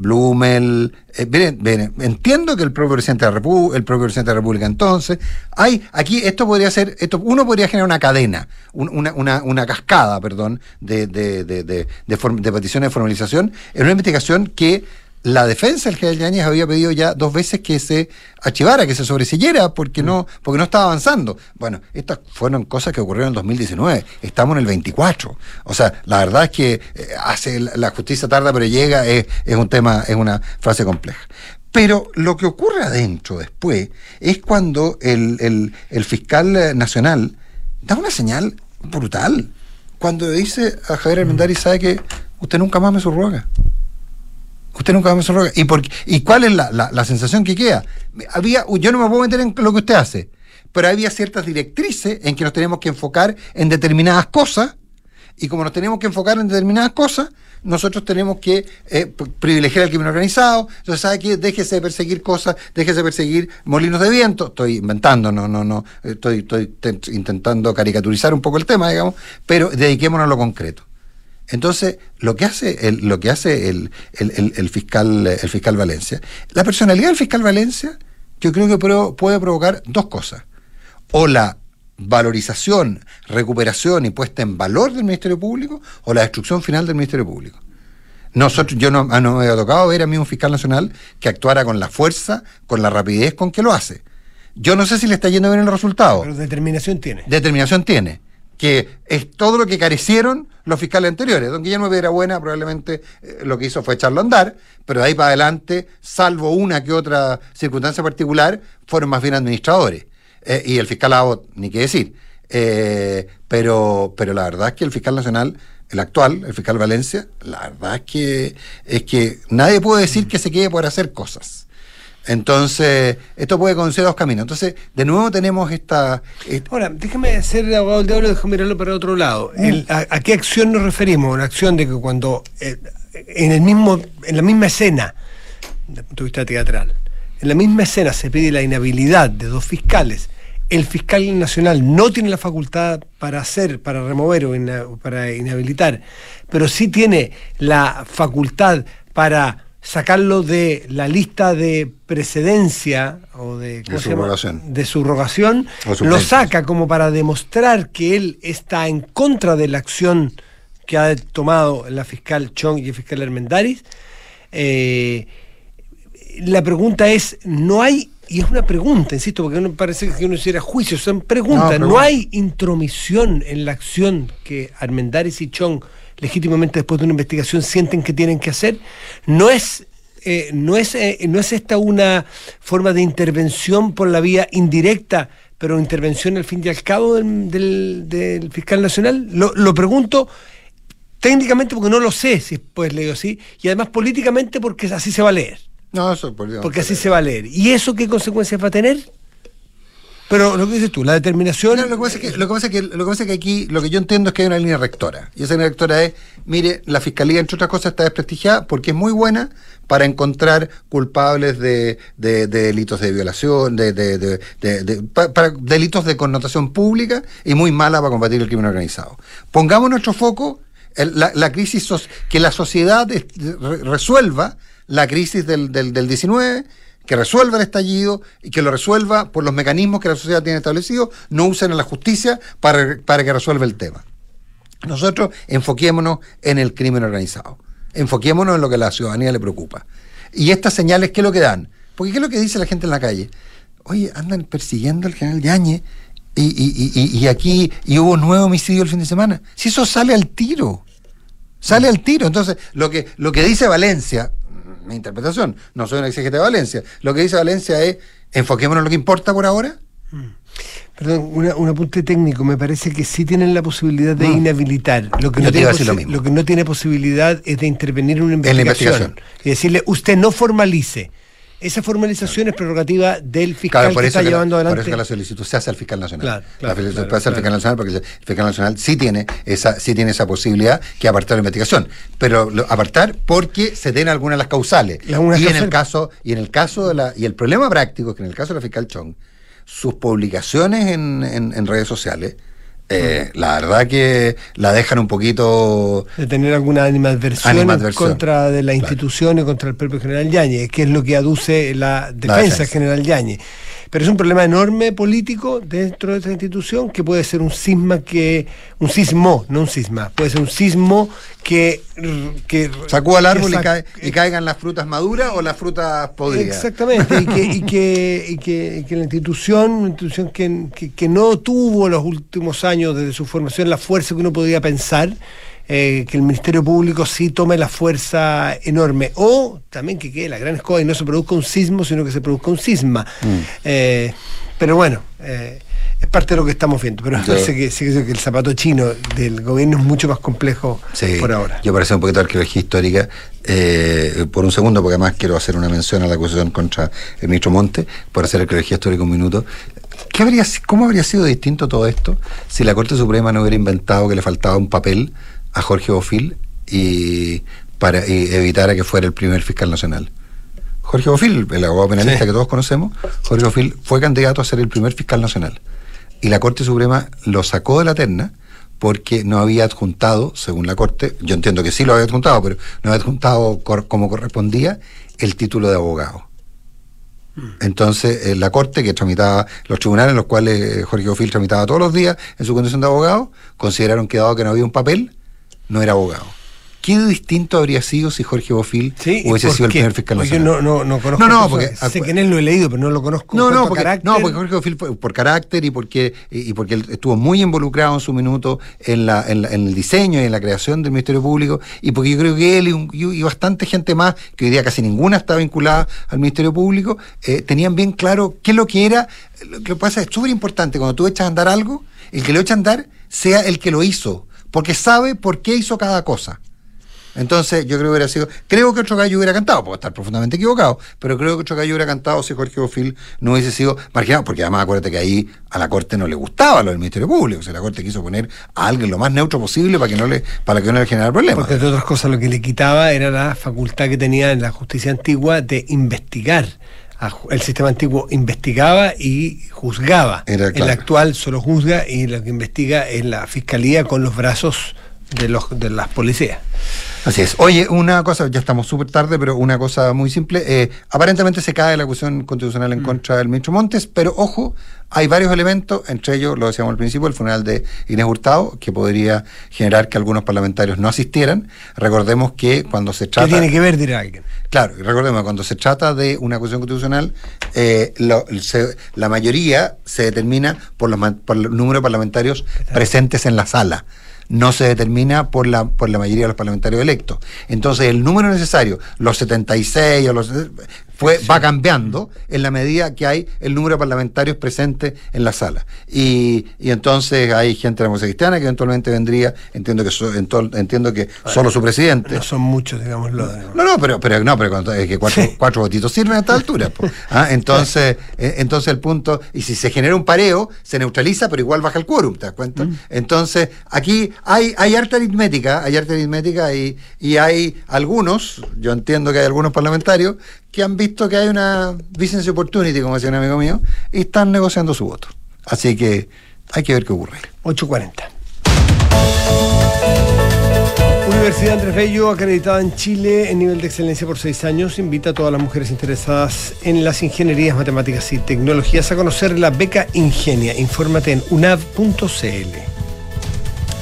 Blumel, eh, entiendo que el propio presidente de la República, el propio presidente de la República entonces, hay, aquí esto podría ser, esto, uno podría generar una cadena, una, una, una, cascada, perdón, de, de, de, de, de peticiones de formalización en una investigación que la defensa del general Yáñez había pedido ya dos veces que se archivara, que se sobresellera, porque no, porque no estaba avanzando. Bueno, estas fueron cosas que ocurrieron en 2019. Estamos en el 24. O sea, la verdad es que eh, hace la justicia tarda, pero llega, es, es un tema, es una frase compleja. Pero lo que ocurre adentro después es cuando el, el fiscal nacional da una señal brutal. Cuando dice a Javier Armendari, sabe que usted nunca más me subroga. Usted nunca me sonroga. ¿Y, por, ¿Y cuál es la, la, sensación que queda? Había, yo no me puedo meter en lo que usted hace, pero había ciertas directrices en que nos tenemos que enfocar en determinadas cosas, y como nos tenemos que enfocar en determinadas cosas, nosotros tenemos que eh, privilegiar al crimen organizado. Entonces, ¿sabe qué? Déjese de perseguir cosas, déjese de perseguir molinos de viento. Estoy inventando, no, no, no. Estoy, estoy intentando caricaturizar un poco el tema, digamos, pero dediquémonos a lo concreto. Entonces, lo que hace el, lo que hace el, fiscal, el fiscal Valencia, la personalidad del fiscal Valencia, yo creo que puede provocar dos cosas. O la valorización, recuperación y puesta en valor del Ministerio Público, o la destrucción final del Ministerio Público. Nosotros, yo no, no me había tocado ver a mí un fiscal nacional que actuara con la fuerza, con la rapidez con que lo hace. Yo no sé si le está yendo bien el resultado. Pero determinación tiene. Determinación tiene que es todo lo que carecieron los fiscales anteriores. Don Guillermo Buena probablemente eh, lo que hizo fue echarlo a andar, pero de ahí para adelante, salvo una que otra circunstancia particular, fueron más bien administradores. Eh, y el fiscal Abbott, ni qué decir. Eh, pero, pero la verdad es que el fiscal nacional, el actual, el fiscal Valencia, la verdad es que, es que nadie puede decir que se quede por hacer cosas. Entonces, esto puede conducir a dos caminos. Entonces, de nuevo tenemos esta... Ahora, déjame ser abogado del diablo, déjame mirarlo para otro lado. Mm. a, qué acción nos referimos? Una acción de que cuando eh, en, el mismo, en la misma escena, desde el punto de vista teatral, en la misma escena se pide la inhabilidad de dos fiscales, el fiscal nacional no tiene la facultad para hacer, para remover o para inhabilitar, pero sí tiene la facultad para sacarlo de la lista de precedencia o de, de subrogación, lo saca como para demostrar que él está en contra de la acción que ha tomado la fiscal Chong y el fiscal Hermendaris. Eh, la pregunta es, ¿no hay, y es una pregunta, insisto, porque no parece que uno hiciera juicio, son preguntas, no, ¿no hay intromisión en la acción que Armendaris y Chong legítimamente después de una investigación sienten que tienen que hacer, no es eh, no, es, eh, no es esta una forma de intervención por la vía indirecta, pero intervención al fin y al cabo del, fiscal nacional. Lo, lo, pregunto técnicamente porque no lo sé, si pues leo así, y además políticamente porque así se va a leer. No, eso Porque así se va a leer. ¿Y eso qué consecuencias va a tener? Pero lo que dices tú, la determinación. lo, que pasa es que, lo, que pasa lo que aquí lo que yo entiendo es que hay una línea rectora. Y esa línea rectora es: mire, la fiscalía, entre otras cosas, está desprestigiada porque es muy buena para encontrar culpables de, delitos de violación, de, de para delitos de connotación pública y muy mala para combatir el crimen organizado. Pongamos nuestro foco en la, crisis, que la sociedad resuelva la crisis del, del, del 19 que resuelva el estallido y que lo resuelva por los mecanismos que la sociedad tiene establecidos, no usen a la justicia para, para que resuelva el tema. Nosotros enfoquémonos en el crimen organizado, enfoquémonos en lo que a la ciudadanía le preocupa. Y estas señales, ¿qué es lo que dan? Porque ¿qué es lo que dice la gente en la calle? Oye, andan persiguiendo al general Yañez y, y, y, y, aquí y hubo nuevo homicidio el fin de semana. Si eso sale al tiro, sale al tiro. Entonces, lo que, lo que dice Valencia, mi interpretación, no soy un exégete de Valencia, lo que dice Valencia es, enfoquémonos en lo que importa por ahora, mm. Perdón, un apunte técnico. Me parece que sí tienen la posibilidad de mm. inhabilitar. Lo que, no tiene lo, que no tiene posibilidad es de intervenir en una investigación. Y decirle, usted no formalice. Esa formalización es prerrogativa del fiscal que está llevando adelante. Por eso que la solicitud se hace al fiscal nacional. Claro, claro, la puede hacer al fiscal nacional porque el fiscal nacional sí tiene esa, sí tiene esa posibilidad que apartar la investigación. Pero apartar porque se den algunas de las causales. y en el caso, y en el caso de la, y el problema práctico es que en el caso de la fiscal Chong, sus publicaciones en, en, redes sociales, eh, la verdad que la dejan un poquito... De tener alguna animadversión, animadversión. contra de la institución y contra el propio general Yañez, que es lo que aduce la defensa, general Yañez. Pero es un problema enorme político dentro de esta institución que puede ser un sisma que. un sismo, no un sisma, puede ser un sismo que. que Sacó al árbol y, caigan las frutas maduras o las frutas podridas. Exactamente, y, que, y, que, y, que, la institución, una institución que, que no tuvo los últimos años desde su formación la fuerza que uno podía pensar, eh, que el Ministerio Público sí tome la fuerza enorme. O también que quede la gran escoba y no se produzca un sismo, sino que se produzca un sisma. Mm. Eh, pero bueno, eh, es parte de lo que estamos viendo. Pero parece que, sí, que el zapato chino del gobierno es mucho más complejo por ahora. Yo parece un poquito de arqueología histórica. por un segundo, porque además quiero hacer una mención a la acusación contra el ministro Monte, por hacer arqueología histórica un minuto. ¿Qué habría, ¿Cómo habría sido distinto todo esto si la Corte Suprema no hubiera inventado que le faltaba un papel a Jorge Bofil y para y evitara que fuera el primer fiscal nacional. Jorge Bofil, el abogado penalista que todos conocemos, Jorge Bofil fue candidato a ser el primer fiscal nacional. Y la Corte Suprema lo sacó de la terna porque no había adjuntado, según la Corte, yo entiendo que sí lo había adjuntado, pero no había adjuntado como correspondía el título de abogado. Mm. Entonces, eh, la Corte, que tramitaba los tribunales en los cuales eh, Jorge Bofil tramitaba todos los días en su condición de abogado, consideraron que dado que no había un papel, no era abogado. ¿Qué distinto habría sido si Jorge Bofil hubiese sido el primer fiscal nacional? Yo no, no, no conozco. No, no, porque. Sé que en él lo he leído, pero no lo conozco. No, no, porque, no, porque Jorge Bofil, por carácter y porque, y porque él estuvo muy involucrado en su minuto en, la, en, el diseño y en la creación del Ministerio Público, y porque yo creo que él y, bastante gente más, que hoy día casi ninguna está vinculada al Ministerio Público, eh, tenían bien claro qué es lo que era. Lo que pasa es súper importante cuando tú echas a andar algo, el que lo echa a andar sea el que lo hizo porque sabe por qué hizo cada cosa. Entonces, yo creo que hubiera sido. Creo que otro gallo hubiera cantado, puedo estar profundamente equivocado, pero creo que otro gallo hubiera cantado si Jorge Bofil no hubiese sido marginado, porque además acuérdate que ahí a la Corte no le gustaba lo del Ministerio Público, o sea, la Corte quiso poner a alguien lo más neutro posible para que no le, para que no le generara problemas. Porque de otras cosas lo que le quitaba era la facultad que tenía en la justicia antigua de investigar el sistema antiguo investigaba y juzgaba. El actual solo juzga y lo que investiga es la fiscalía con los brazos de, los, de las policías. Así es. Oye, una cosa, ya estamos súper tarde, pero una cosa muy simple. Eh, aparentemente se cae la acusación constitucional en mm. contra del ministro Montes, pero ojo, hay varios elementos, entre ellos, lo decíamos al principio, el funeral de Inés Hurtado, que podría generar que algunos parlamentarios no asistieran. Recordemos que cuando se trata... ¿Qué tiene que ver, dirá alguien? Claro, recordemos, cuando se trata de una acusación constitucional, eh, la mayoría se determina por, los, por el número de parlamentarios presentes en la sala no se determina por la, por la mayoría de los parlamentarios electos. Entonces, el número necesario, los 76 o los va cambiando en la medida que hay el número de parlamentarios presentes en la sala. Y, entonces hay gente de la democracia cristiana que eventualmente vendría, entiendo que entiendo que solo su presidente. No son muchos, digámoslo. No, no, pero, pero no, pero es que cuatro, cuatro votitos sirven a esta altura. ¿Ah? Entonces, eh, entonces el punto, y si se genera un pareo, se neutraliza, pero igual baja el quórum, ¿te das cuenta? Mm. Entonces, aquí hay, hay harta aritmética, hay harta aritmética y, y hay algunos, yo entiendo que hay algunos parlamentarios que han visto que hay una business opportunity, como decía un amigo mío, y están negociando su voto. Así que hay que ver qué ocurre. 8.40. Universidad Andrés Bello, acreditada en Chile en nivel de excelencia por seis años, invita a todas las mujeres interesadas en las ingenierías, matemáticas y tecnologías a conocer la beca Ingenia. Infórmate en unav.cl.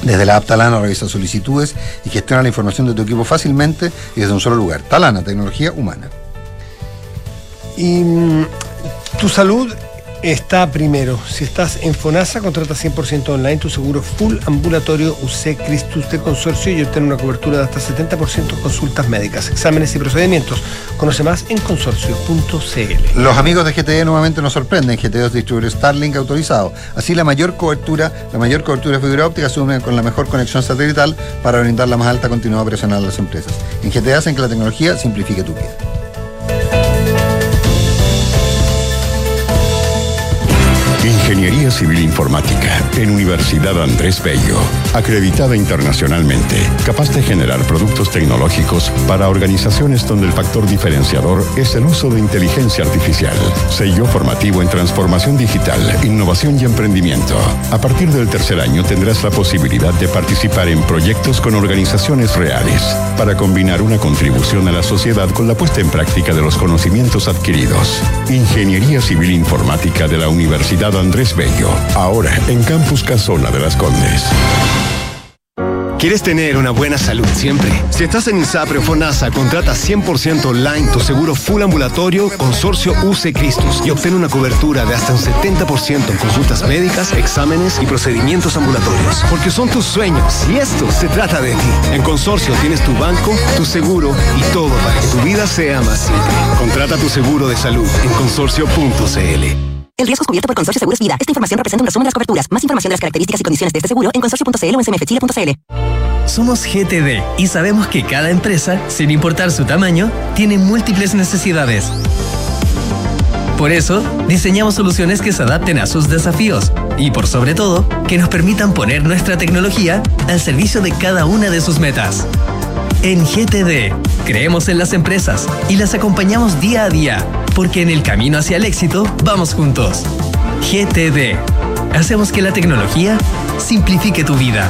Desde la app Talana revisa solicitudes y gestiona la información de tu equipo fácilmente y desde un solo lugar. Talana, tecnología humana. Y mm, tu salud está primero. Si estás en FONASA, contrata 100% online tu seguro full ambulatorio UC Cristus de consorcio y obtén una cobertura de hasta 70% en consultas médicas, exámenes y procedimientos. Conoce más en consorcio.cl. Los amigos de GTE nuevamente nos sorprenden. GTE es distribuidor Starlink autorizado. Así la mayor cobertura, la mayor cobertura de fibra óptica asume con la mejor conexión satelital para brindar la más alta continuidad operacional a las empresas. En GTE hacen que la tecnología simplifique tu vida. Ingeniería Civil Informática en Universidad Andrés Bello, acreditada internacionalmente, capaz de generar productos tecnológicos para organizaciones donde el factor diferenciador es el uso de inteligencia artificial. Sello formativo en transformación digital, innovación y emprendimiento. A partir del tercer año tendrás la posibilidad de participar en proyectos con organizaciones reales para combinar una contribución a la sociedad con la puesta en práctica de los conocimientos adquiridos. Ingeniería Civil Informática de la Universidad Andrés Bello, ahora en Campus Casona de las Condes. ¿Quieres tener una buena salud siempre? Si estás en INSAPRE o FONASA, contrata 100% online tu seguro full ambulatorio Consorcio UC Cristus y obtén una cobertura de hasta un 70% en consultas médicas, exámenes y procedimientos ambulatorios. Porque son tus sueños y esto se trata de ti. En Consorcio tienes tu banco, tu seguro y todo para que tu vida sea más simple. Contrata tu seguro de salud en consorcio.cl. El riesgo es cubierto por Consorcio Seguros Vida. Esta información representa un resumen de las coberturas. Más información de las características y condiciones de este seguro en consorcio.cl o en cmfchile.cl. Somos GTD y sabemos que cada empresa, sin importar su tamaño, tiene múltiples necesidades. Por eso, diseñamos soluciones que se adapten a sus desafíos y, por sobre todo, que nos permitan poner nuestra tecnología al servicio de cada una de sus metas. En GTD, creemos en las empresas y las acompañamos día a día, porque en el camino hacia el éxito vamos juntos. GTD, hacemos que la tecnología simplifique tu vida.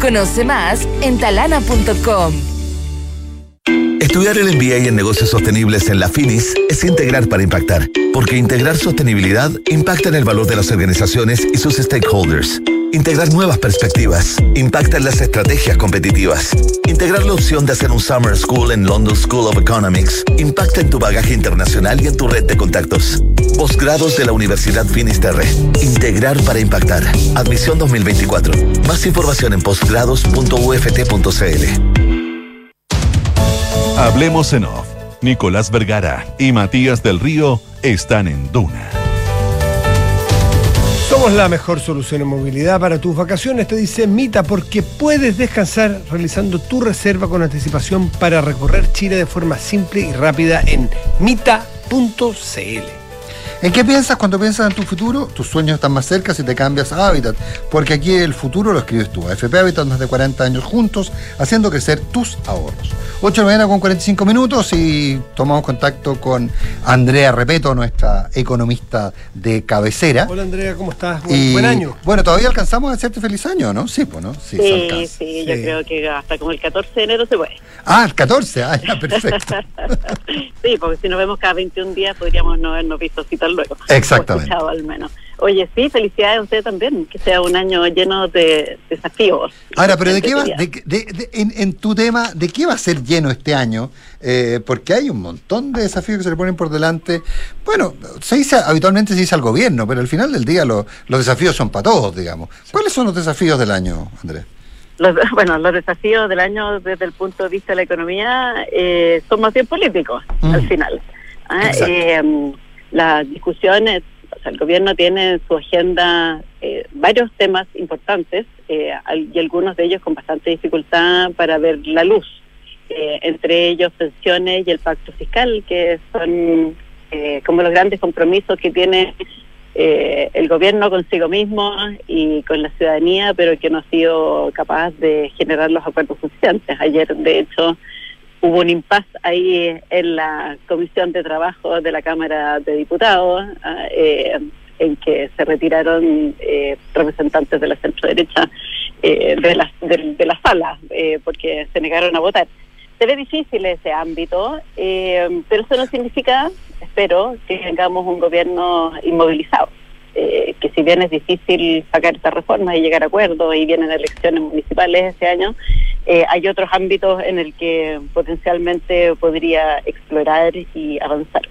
Conoce más en talana.com. Estudiar el MBA en negocios sostenibles en la FINIS es integrar para impactar, porque integrar sostenibilidad impacta en el valor de las organizaciones y sus stakeholders. Integrar nuevas perspectivas impacta en las estrategias competitivas. Integrar la opción de hacer un Summer School en London School of Economics impacta en tu bagaje internacional y en tu red de contactos. Posgrados de la Universidad Finisterre. Integrar para impactar. Admisión 2024. Más información en posgrados.uft.cl. Hablemos en off. Nicolás Vergara y Matías del Río están en Duna. Somos la mejor solución en movilidad para tus vacaciones, te dice Mita, porque puedes descansar realizando tu reserva con anticipación para recorrer Chile de forma simple y rápida en mita.cl. ¿En qué piensas cuando piensas en tu futuro? Tus sueños están más cerca si te cambias a Habitat, porque aquí el futuro lo escribes tú. AFP Habitat, más de 40 años juntos, haciendo crecer tus ahorros. 8 de la mañana con 45 minutos y tomamos contacto con Andrea Repeto, nuestra economista de cabecera. Hola Andrea, ¿cómo estás? Buen, Y, buen año. Bueno, todavía alcanzamos a hacerte feliz año, ¿no? Sí, pues, ¿no? Sí, Sí, sí, yo creo que hasta como el 14 de enero se puede. Ah, el 14, ah, ya, perfecto. sí, porque si nos vemos cada 21 días podríamos no habernos visto así tan luego. Exactamente. O escuchado al menos. Oye, sí, felicidades a usted también, que sea un año lleno de desafíos. Ahora, pero ¿de qué va, de, de- de- en, en tu tema, ¿de qué va a ser lleno este año? Eh, porque hay un montón de desafíos que se le ponen por delante. Bueno, se dice, habitualmente se dice al gobierno, pero al final del día lo- los desafíos son para todos, digamos. ¿Cuáles son los desafíos del año, Andrés? Los, bueno, los desafíos del año desde el punto de vista de la economía eh, son más bien políticos Mm. al final. Ah, eh, las discusiones, o sea, el gobierno tiene en su agenda eh, varios temas importantes eh, y algunos de ellos con bastante dificultad para ver la luz. Eh, entre ellos pensiones y el pacto fiscal, que son eh, como los grandes compromisos que tiene eh, el gobierno consigo mismo y con la ciudadanía, pero que no ha sido capaz de generar los acuerdos suficientes. Ayer, de hecho, hubo un impasse ahí en la Comisión de Trabajo de la Cámara de Diputados, ah, eh, en que se retiraron eh, representantes de la centro derecha de, la, de, de la sala, eh, porque se negaron a votar. Se ve difícil ese ámbito, eh, pero eso no significa, espero, que tengamos un gobierno inmovilizado. Eh, que si bien es difícil sacar estas reformas y llegar a acuerdos y vienen elecciones municipales este año, eh, hay otros ámbitos en el que potencialmente podría explorar y avanzar.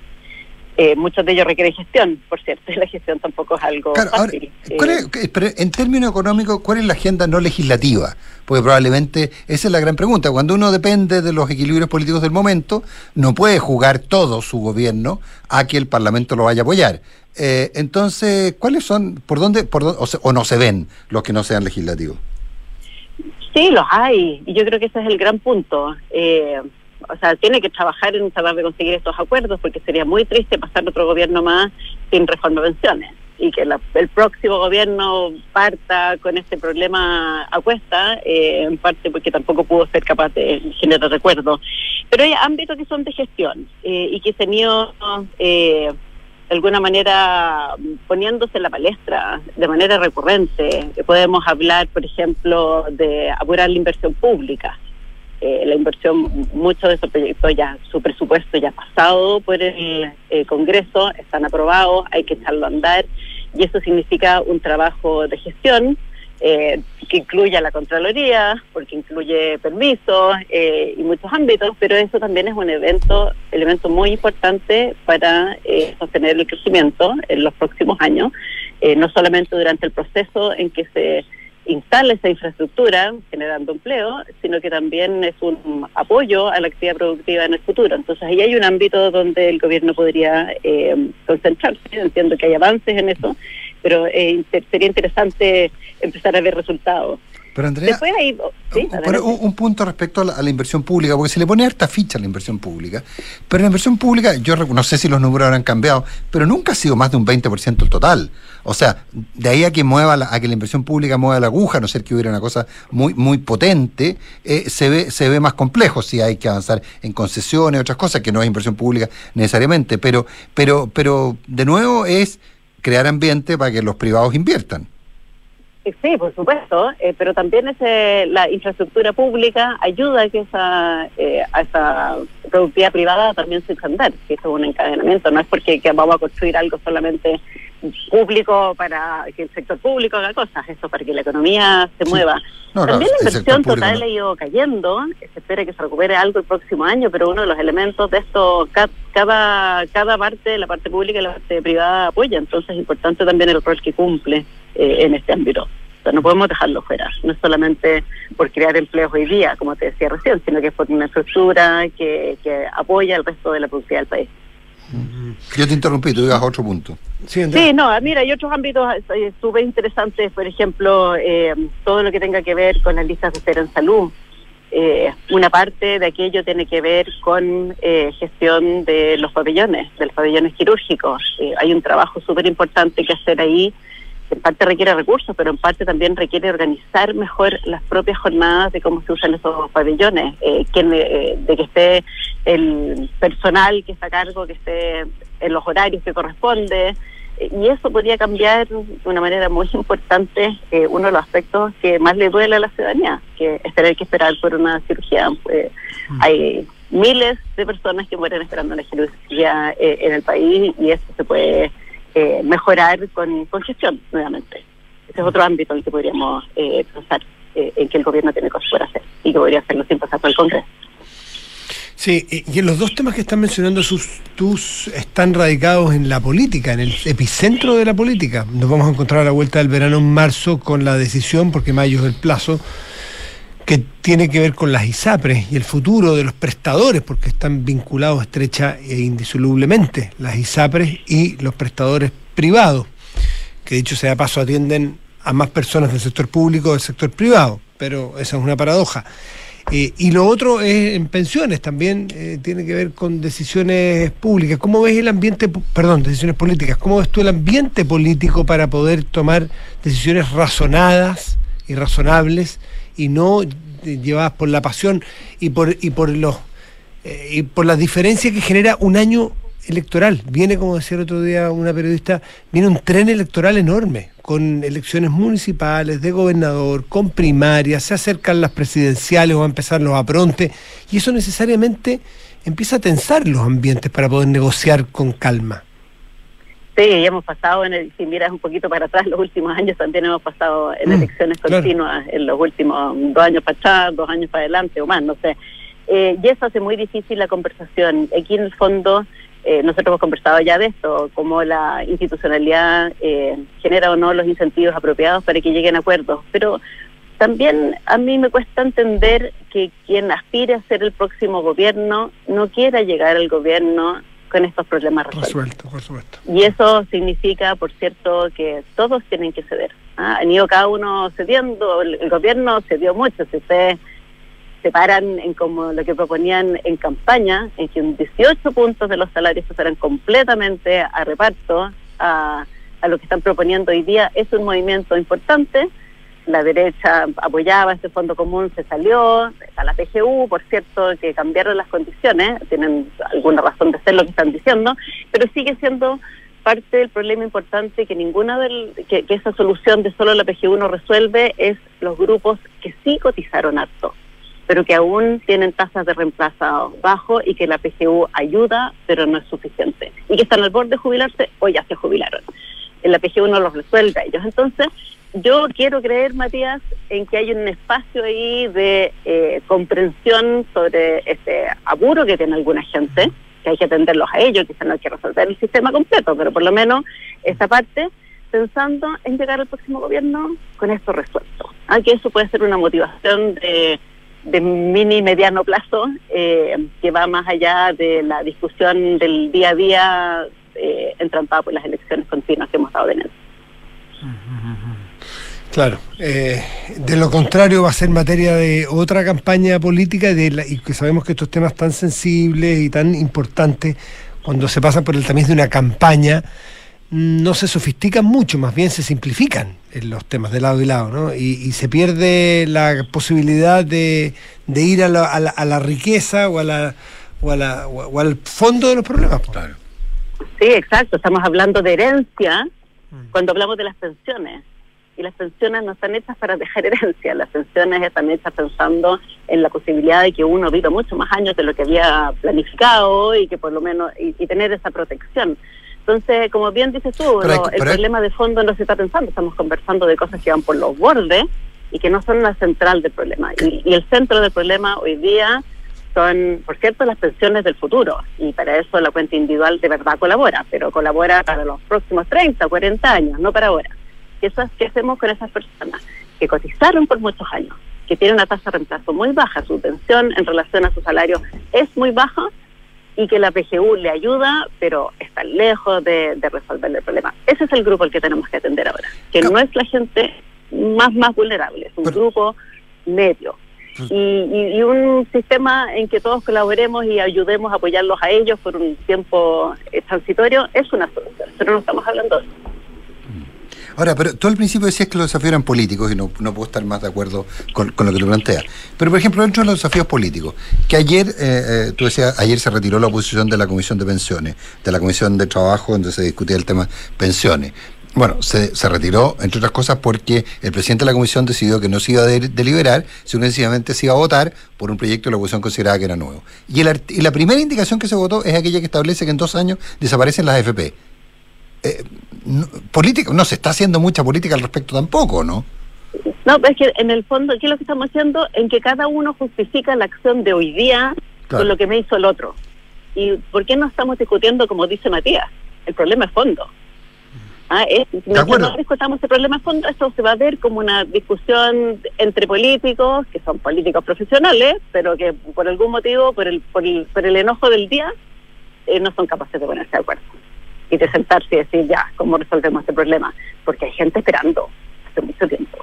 Eh, muchos de ellos requieren gestión, por cierto, y la gestión tampoco es algo Claro, ahora, fácil. ¿cuál Eh, es- pero en términos económicos, ¿cuál es la agenda no legislativa? Porque probablemente esa es la gran pregunta. Cuando uno depende de los equilibrios políticos del momento, no puede jugar todo su gobierno a que el Parlamento lo vaya a apoyar. Eh, entonces, ¿cuáles son, por dónde, por dónde- o, se- o no se ven los que no sean legislativos? Sí, los hay, y yo creo que ese es el gran punto. Eh, o sea, tiene que trabajar en tratar de conseguir estos acuerdos, porque sería muy triste pasar otro gobierno más sin reforma de pensiones y que la- el próximo gobierno parta con este problema a cuesta, eh, en parte porque tampoco pudo ser capaz de generar acuerdos. Pero hay ámbitos que son de gestión eh, y que se han ido eh, de alguna manera poniéndose en la palestra de manera recurrente. Podemos hablar, por ejemplo, de apurar la inversión pública. Eh, la inversión, muchos de esos proyectos ya, su presupuesto ya ha pasado por el eh, Congreso, están aprobados, hay que echarlo a andar y eso significa un trabajo de gestión eh, que incluya la Contraloría, porque incluye permisos eh, y muchos ámbitos, pero eso también es un evento, elemento muy importante para eh, sostener el crecimiento en los próximos años, eh, no solamente durante el proceso en que se instala esa infraestructura generando empleo, sino que también es un apoyo a la actividad productiva en el futuro. Entonces ahí hay un ámbito donde el gobierno podría eh, concentrarse. Entiendo que hay avances en eso, pero eh, sería interesante empezar a ver resultados. Pero Andrea, Después hay... ¿sí? Pero un, un punto respecto a la, a la inversión pública, porque se le pone harta ficha a la inversión pública, pero la inversión pública, yo no sé si los números habrán cambiado, pero nunca ha sido más de un 20% del total. O sea, de ahí a que mueva la, a que la inversión pública mueva la aguja, a no ser que hubiera una cosa muy muy potente, eh, se ve se ve más complejo si hay que avanzar en concesiones, otras cosas que no es inversión pública necesariamente, pero pero pero de nuevo es crear ambiente para que los privados inviertan. Eh, Sí, por supuesto, eh, pero también ese, la infraestructura pública ayuda a que esa, eh, a esa productividad privada también se andar, que eso es un encadenamiento, no es porque que vamos a construir algo solamente público para que el sector público haga cosas, eso para que la economía se mueva. No, también la inversión total no. ha ido cayendo, se espera que se recupere algo el próximo año, pero uno de los elementos de esto, ca- cada, cada parte, la parte pública y la parte privada apoya, entonces es importante también el rol que cumple eh, en este ámbito. O sea, no podemos dejarlo fuera, no es solamente por crear empleos hoy día, como te decía recién, sino que es por una estructura que, que apoya el resto de la productividad del país. Yo te interrumpí, tú ibas a otro punto. Sí, no, mira, hay otros ámbitos eh, súper interesantes, por ejemplo, eh, todo lo que tenga que ver con las listas de espera en salud. Eh, una parte de aquello tiene que ver con eh, gestión de los pabellones, de los pabellones quirúrgicos. Eh, hay un trabajo súper importante que hacer ahí, en parte requiere recursos, pero en parte también requiere organizar mejor las propias jornadas de cómo se usan esos pabellones, eh, quién, eh, de que esté el personal que está a cargo, que esté en los horarios que corresponde, eh, y eso podría cambiar de una manera muy importante eh, uno de los aspectos que más le duele a la ciudadanía, que es tener que esperar por una cirugía. Pues, Hay miles de personas que mueren esperando una cirugía eh, en el país y eso se puede eh, mejorar con, con gestión nuevamente. Ese es otro ámbito en el que podríamos eh, pensar eh, en que el gobierno tiene cosas por hacer y que podría hacerlo sin pasar por el Congreso. Sí, y en los dos temas que están mencionando sus tus están radicados en la política, en el epicentro de la política. Nos vamos a encontrar a la vuelta del verano en marzo con la decisión, porque mayo es el plazo, que tiene que ver con las ISAPRES y el futuro de los prestadores, porque están vinculados estrecha e indisolublemente las ISAPRES y los prestadores privados, que dicho sea paso atienden a más personas del sector público del sector privado, pero esa es una paradoja. Eh, y lo otro es en pensiones, también eh, tiene que ver con decisiones públicas. ¿Cómo ves el ambiente, perdón, decisiones políticas? ¿Cómo ves tú el ambiente político para poder tomar decisiones razonadas y razonables y no llevadas por la pasión y por, y por los eh, y por la diferencia que genera un año electoral. Viene, como decía el otro día una periodista, viene un tren electoral enorme, con elecciones municipales, de gobernador, con primarias, se acercan las presidenciales o a empezar los aprontes, y eso necesariamente empieza a tensar los ambientes para poder negociar con calma. Sí, hemos pasado, en el, si miras un poquito para atrás, los últimos años también hemos pasado en Mm, elecciones claro. continuas, en los últimos dos años para atrás, dos años para adelante o más, no sé. Eh, y eso hace muy difícil la conversación. Aquí en el fondo, eh, nosotros hemos conversado ya de esto, cómo la institucionalidad eh, genera o no los incentivos apropiados para que lleguen a acuerdos. Pero también a mí me cuesta entender que quien aspire a ser el próximo gobierno no quiera llegar al gobierno con estos problemas resueltos. Resuelto, por supuesto. Y eso significa, por cierto, que todos tienen que ceder. ¿ah? Han ido cada uno cediendo, el, el gobierno cedió mucho. Si ustedes se paran en como lo que proponían en campaña, en que un 18 puntos de los salarios se fueran completamente a reparto a, a lo que están proponiendo hoy día, es un movimiento importante. La derecha apoyaba este fondo común, se salió, a la PGU, por cierto, que cambiaron las condiciones, tienen alguna razón de ser lo que están diciendo, pero sigue siendo parte del problema importante que ninguna del, que, que esa solución de solo la PGU no resuelve es los grupos que sí cotizaron harto, pero que aún tienen tasas de reemplazo bajo y que la PGU ayuda, pero no es suficiente, y que están al borde de jubilarse o ya se jubilaron. La PGU no los resuelve a ellos. Entonces, yo quiero creer, Matías, en que hay un espacio ahí de eh, comprensión sobre este apuro que tiene alguna gente, que hay que atenderlos a ellos, quizás no hay que resolver el sistema completo, pero por lo menos esa parte, pensando en llegar al próximo gobierno con esto resuelto. Ah, que eso puede ser una motivación de, de mini y mediano plazo eh, que va más allá de la discusión del día a día eh, entrampada por las elecciones continuas que hemos estado teniendo. Claro. eh, de lo contrario va a ser materia de otra campaña política de la- y que sabemos que estos temas tan sensibles y tan importantes, cuando se pasan por el tamiz de una campaña, no se sofistican mucho, más bien se simplifican en los temas de lado y lado, ¿no? Y, y se pierde la posibilidad de, de ir a la, a la- a la riqueza o, a la, o, a la- o a- o al fondo de los problemas. po. Sí, exacto. Estamos hablando de herencia cuando hablamos de las pensiones. Y las pensiones no están hechas para dejar herencia. Las pensiones están hechas pensando en la posibilidad de que uno viva muchos más años de lo que había planificado y que por lo menos y, y tener esa protección. Entonces, como bien dices tú, Pero no, el pero problema de fondo no se está pensando. Estamos conversando de cosas que van por los bordes y que no son la central del problema. Y, y el centro del problema hoy día son, por cierto, las pensiones del futuro. Y para eso la cuenta individual de verdad colabora, pero colabora para los próximos 30, 40 años, no para ahora. ¿Qué, esas, ¿Qué hacemos con esas personas que cotizaron por muchos años, que tienen una tasa de reemplazo muy baja, su pensión en relación a su salario es muy baja y que la PGU le ayuda, pero está lejos de, de resolver el problema? Ese es el grupo al que tenemos que atender ahora, que no es la gente más, más vulnerable, es un grupo medio y, y- y un sistema en que todos colaboremos y ayudemos a apoyarlos a ellos por un tiempo transitorio es una solución, pero no estamos hablando de eso. Ahora, pero tú al principio decías que los desafíos eran políticos y no, no puedo estar más de acuerdo con, lo que tú planteas. Pero, por ejemplo, dentro de los desafíos políticos, que ayer, eh, eh, tú decías, ayer se retiró la oposición de la Comisión de Pensiones, de la Comisión de Trabajo, donde se discutía el tema pensiones. Bueno, se, se retiró, entre otras cosas, porque el presidente de la comisión decidió que no se iba a de- deliberar, sino sencillamente se iba a votar por un proyecto que la oposición consideraba que era nuevo. Y la primera indicación que se votó es aquella que establece que en dos años desaparecen las AFP. eh, no, política, no se está haciendo mucha política al respecto tampoco, ¿no? No, es que en el fondo, ¿qué es lo que estamos haciendo? En que cada uno justifica la acción de hoy día Claro. con lo que me hizo el otro. ¿Y por qué no estamos discutiendo como dice Matías? El problema es fondo. Ah, es, no discutamos el problema de fondo, esto se va a ver como una discusión entre políticos, que son políticos profesionales, pero que por algún motivo, por el, por el, por el enojo del día, eh, no son capaces de ponerse de acuerdo. Y de sentarse y decir, ya, ¿cómo resolvemos este problema? Porque hay gente esperando hace mucho tiempo.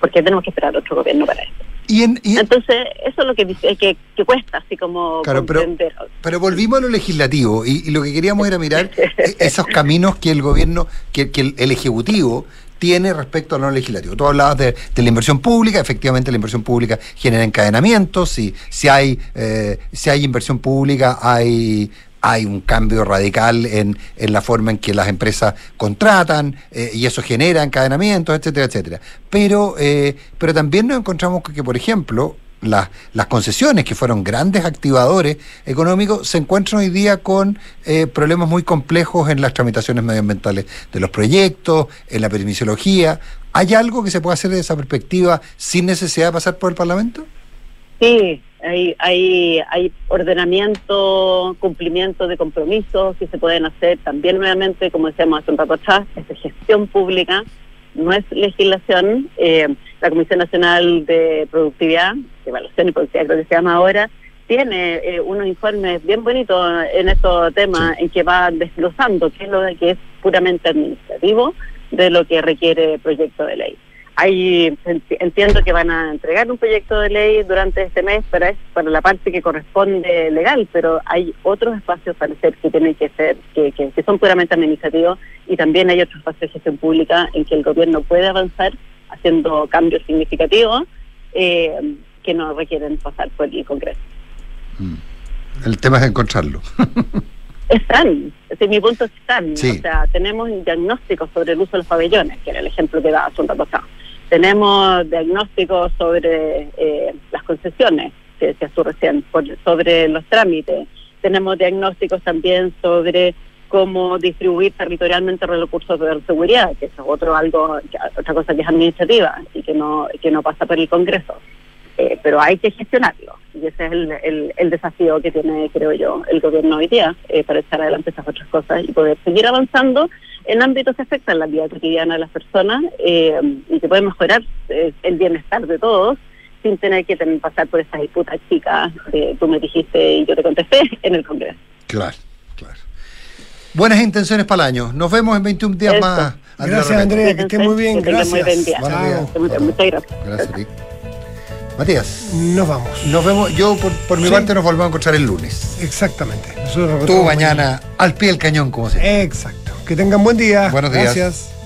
¿Por qué tenemos que esperar otro gobierno para eso? Y en- y- Entonces, eso es lo que dice que, que cuesta, así como Claro, pero- comprender. Pero volvimos a lo legislativo y, y lo que queríamos era mirar esos caminos que el gobierno, que, que el, el Ejecutivo tiene respecto a lo legislativo. Tú hablabas de, de la inversión pública, efectivamente la inversión pública genera encadenamientos, si, si, hay, eh, si hay inversión pública hay, hay un cambio radical en, en la forma en que las empresas contratan eh, y eso genera encadenamientos, etcétera, etcétera. Pero, eh, pero también nos encontramos con que, por ejemplo, las, las concesiones, que fueron grandes activadores económicos, se encuentran hoy día con eh, problemas muy complejos en las tramitaciones medioambientales de los proyectos, en la permisología. ¿Hay algo que se pueda hacer desde esa perspectiva sin necesidad de pasar por el Parlamento? Sí, hay, hay, hay ordenamiento, cumplimiento de compromisos que se pueden hacer también nuevamente, como decíamos hace un rato atrás, es de gestión pública, no es legislación. Eh, la Comisión Nacional de Productividad, de Evaluación y Productividad creo que se llama ahora, tiene eh, unos informes bien bonitos en estos temas en que va desglosando qué es lo que es puramente administrativo de lo que requiere proyecto de ley. Hay, enti- entiendo que van a entregar un proyecto de ley durante este mes para, para la parte que corresponde legal, pero hay otros espacios para hacer que tienen que ser, que, que, que son puramente administrativos y también hay otros espacios de gestión pública en que el gobierno puede avanzar haciendo cambios significativos eh, que no requieren pasar por el Congreso. El tema es encontrarlo. Están, ese es mi punto, están. Sí. O sea, tenemos diagnósticos sobre el uso de los pabellones, que era el ejemplo que daba hace un rato. Tenemos diagnósticos sobre eh, las concesiones, que decías tú recién, sobre los trámites. Tenemos diagnósticos también sobre cómo distribuir territorialmente los recursos de seguridad, que es otro algo, otra cosa que es administrativa y que no, que no pasa por el Congreso. Eh, pero hay que gestionarlo y ese es el, el, desafío que tiene, creo yo, el gobierno hoy día eh, para echar adelante estas otras cosas y poder seguir avanzando en ámbitos que afectan la vida cotidiana de las personas eh, y que pueden mejorar eh, el bienestar de todos sin tener que tener, pasar por esas disputas chicas que tú me dijiste y yo te contesté en el Congreso. Claro, claro. Buenas intenciones para el año. Nos vemos en 21 días Eso. más. Gracias. Andrea, que esté muy bien. Que tengan muy buen Gracias. día. Muchas gracias. Gracias a ti. Matías, Nos vamos. nos vemos. Yo, por, por mi Sí. parte, nos volvemos a encontrar el lunes. Exactamente. Nosotros Tú mañana al pie del cañón, como se Exacto. Que tengan buen día. Buenos días. Gracias.